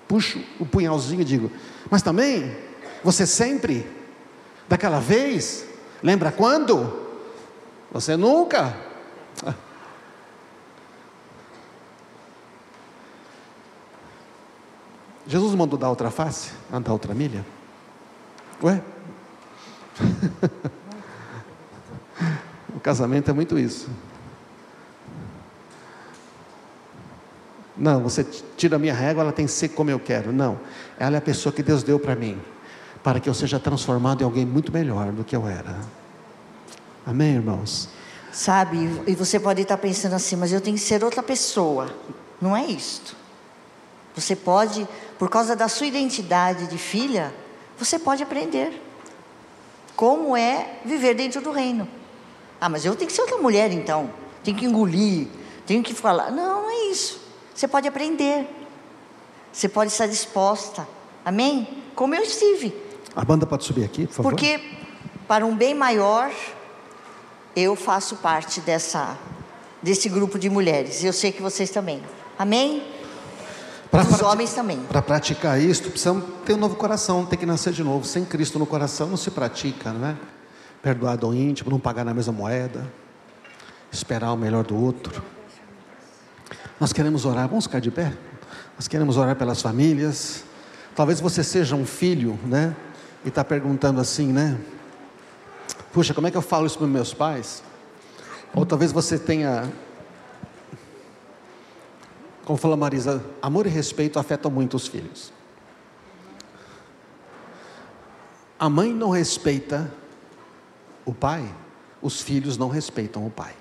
puxo o punhalzinho e digo, mas também você sempre, daquela vez, lembra quando? Você nunca. Jesus mandou dar outra face, andar outra milha? Ué? o casamento é muito isso. Não, você tira a minha régua, ela tem que ser como eu quero. Não, ela é a pessoa que Deus deu para mim para que eu seja transformado em alguém muito melhor do que eu era. Amém, irmãos? Sabe? E você pode estar pensando assim, mas eu tenho que ser outra pessoa. Não é isto. Você pode, por causa da sua identidade de filha, você pode aprender como é viver dentro do reino. Ah, mas eu tenho que ser outra mulher então. Tenho que engolir, tenho que falar. Não, não é isso. Você pode aprender. Você pode estar disposta. Amém? Como eu estive. A banda pode subir aqui, por favor. Porque para um bem maior, eu faço parte dessa desse grupo de mulheres. Eu sei que vocês também. Amém? Pra Os homens também. Para praticar isso, precisamos ter um novo coração, ter que nascer de novo. Sem Cristo no coração não se pratica, não é? Perdoar do íntimo, não pagar na mesma moeda, esperar o melhor do outro. Nós queremos orar, vamos ficar de pé? Nós queremos orar pelas famílias. Talvez você seja um filho, né? E está perguntando assim, né? Puxa, como é que eu falo isso para meus pais? Ou talvez você tenha como falou Marisa, amor e respeito afetam muito os filhos. A mãe não respeita o pai, os filhos não respeitam o pai.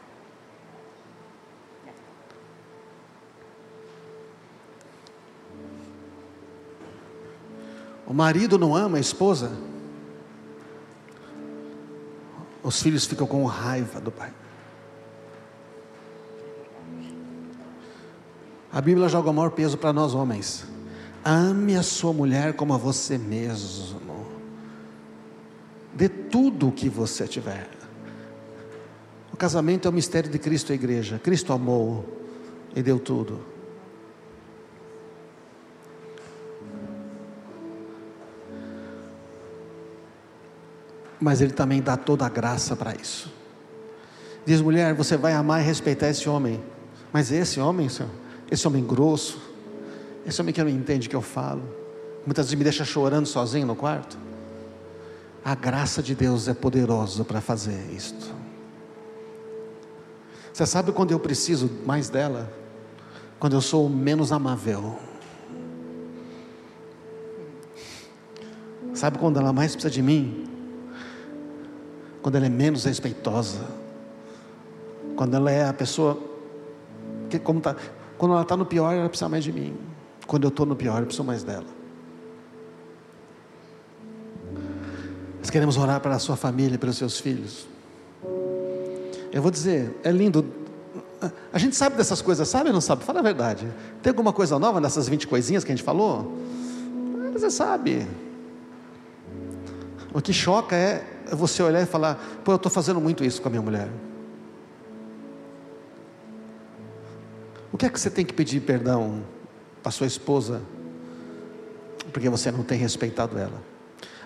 O marido não ama a esposa, os filhos ficam com raiva do pai. A Bíblia joga o maior peso para nós homens. Ame a sua mulher como a você mesmo. Dê tudo o que você tiver. O casamento é o mistério de Cristo e a igreja. Cristo amou e deu tudo. Mas Ele também dá toda a graça para isso. Diz mulher, você vai amar e respeitar esse homem. Mas esse homem, senhor, esse homem grosso, esse homem que não entende o que eu falo, muitas vezes me deixa chorando sozinho no quarto. A graça de Deus é poderosa para fazer isto. Você sabe quando eu preciso mais dela? Quando eu sou menos amável. Sabe quando ela mais precisa de mim? Quando ela é menos respeitosa. Quando ela é a pessoa que como tá, quando ela está no pior, ela precisa mais de mim. Quando eu estou no pior, eu preciso mais dela. Nós queremos orar para a sua família, pelos seus filhos. Eu vou dizer, é lindo. A gente sabe dessas coisas, sabe ou não sabe? Fala a verdade. Tem alguma coisa nova nessas 20 coisinhas que a gente falou? Você sabe. O que choca é você olhar e falar: pô, eu estou fazendo muito isso com a minha mulher. O que é que você tem que pedir perdão para sua esposa? Porque você não tem respeitado ela.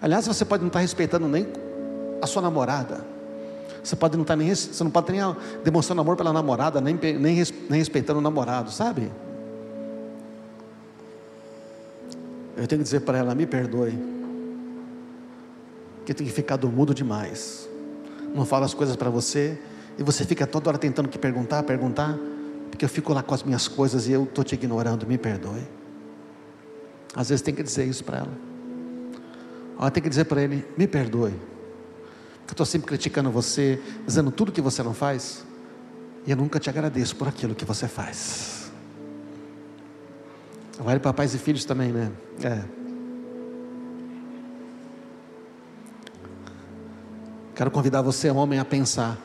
Aliás, você pode não estar respeitando nem a sua namorada. Você pode não estar nem, você não pode nem demonstrando amor pela namorada, nem, nem, nem respeitando o namorado, sabe? Eu tenho que dizer para ela, me perdoe. Que tem ficado mudo demais. Não falo as coisas para você e você fica toda hora tentando que perguntar, perguntar, porque eu fico lá com as minhas coisas e eu estou te ignorando, me perdoe. Às vezes tem que dizer isso para ela. Ela tem que dizer para ele, me perdoe. Porque eu estou sempre criticando você, dizendo tudo que você não faz, e eu nunca te agradeço por aquilo que você faz. Vale para pais e filhos também, né? É. Quero convidar você, homem, a pensar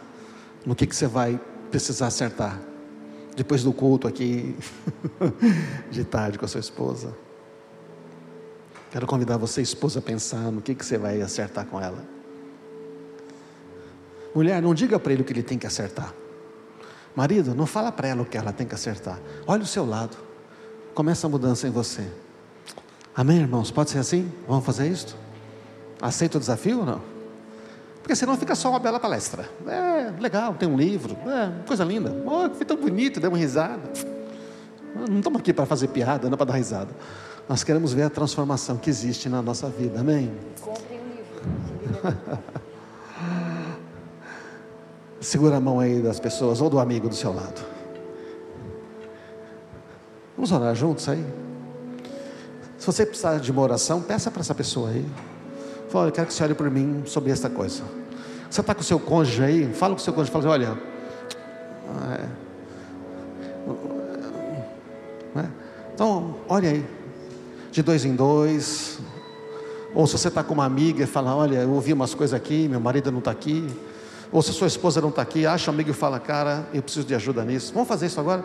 no que, que você vai precisar acertar depois do culto aqui de tarde com a sua esposa. Quero convidar você, esposa, a pensar no que, que você vai acertar com ela. Mulher, não diga para ele o que ele tem que acertar. Marido, não fala para ela o que ela tem que acertar. Olha o seu lado. Começa a mudança em você. Amém, irmãos? Pode ser assim? Vamos fazer isso? Aceita o desafio ou não? Porque senão fica só uma bela palestra. É, legal, tem um livro, é, coisa linda. Oh, foi tão bonito, deu uma risada. Não estamos aqui para fazer piada, não para dar risada. Nós queremos ver a transformação que existe na nossa vida, amém? Comprem um livro. Segura a mão aí das pessoas ou do amigo do seu lado. Vamos orar juntos aí? Se você precisar de uma oração, peça para essa pessoa aí. Fala, eu quero que você ore por mim sobre esta coisa. Você está com o seu cônjuge aí, fala com o seu cônjuge, fala assim, olha, É. É. Então, olha aí, de dois em dois, ou se você está com uma amiga e fala, olha, eu ouvi umas coisas aqui, meu marido não está aqui, ou se sua esposa não está aqui, acha um amigo e fala, cara, eu preciso de ajuda nisso. Vamos fazer isso agora?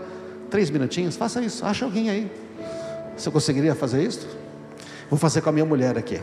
Três minutinhos? Faça isso, acha alguém aí. Você conseguiria fazer isso? Vou fazer com a minha mulher aqui.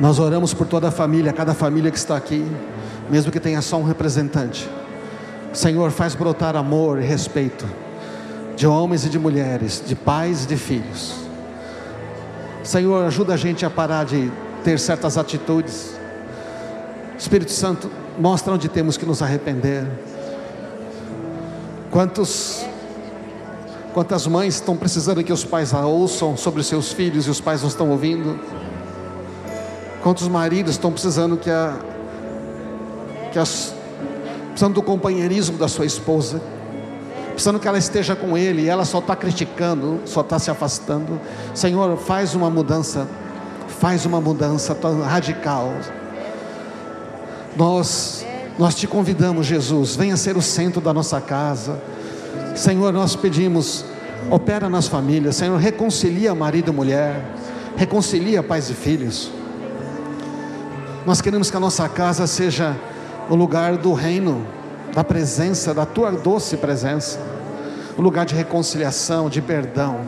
Nós oramos por toda a família, cada família que está aqui, mesmo que tenha só um representante. Senhor, faz brotar amor e respeito de homens e de mulheres, de pais e de filhos. Senhor, ajuda a gente a parar de ter certas atitudes. Espírito Santo, mostra onde temos que nos arrepender. Quantos quantas mães estão precisando que os pais a ouçam sobre seus filhos e os pais não estão ouvindo? Quantos maridos estão precisando que a que as precisando do companheirismo da sua esposa, precisando que ela esteja com ele e ela só está criticando, só está se afastando. Senhor, faz uma mudança, faz uma mudança radical. Nós nós te convidamos, Jesus, venha ser o centro da nossa casa. Senhor, nós pedimos, opera nas famílias, Senhor, reconcilia marido e mulher, reconcilia pais e filhos. Nós queremos que a nossa casa seja o lugar do reino, da presença, da tua doce presença, o lugar de reconciliação, de perdão.